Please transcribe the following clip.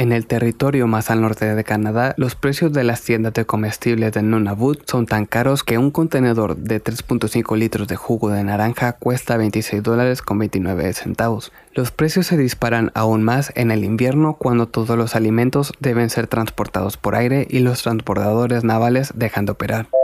En el territorio más al norte de Canadá, los precios de las tiendas de comestibles de Nunavut son tan caros que un contenedor de 3.5 litros de jugo de naranja cuesta 26 dólares con 29 centavos. Los precios se disparan aún más en el invierno cuando todos los alimentos deben ser transportados por aire y los transportadores navales dejan de operar.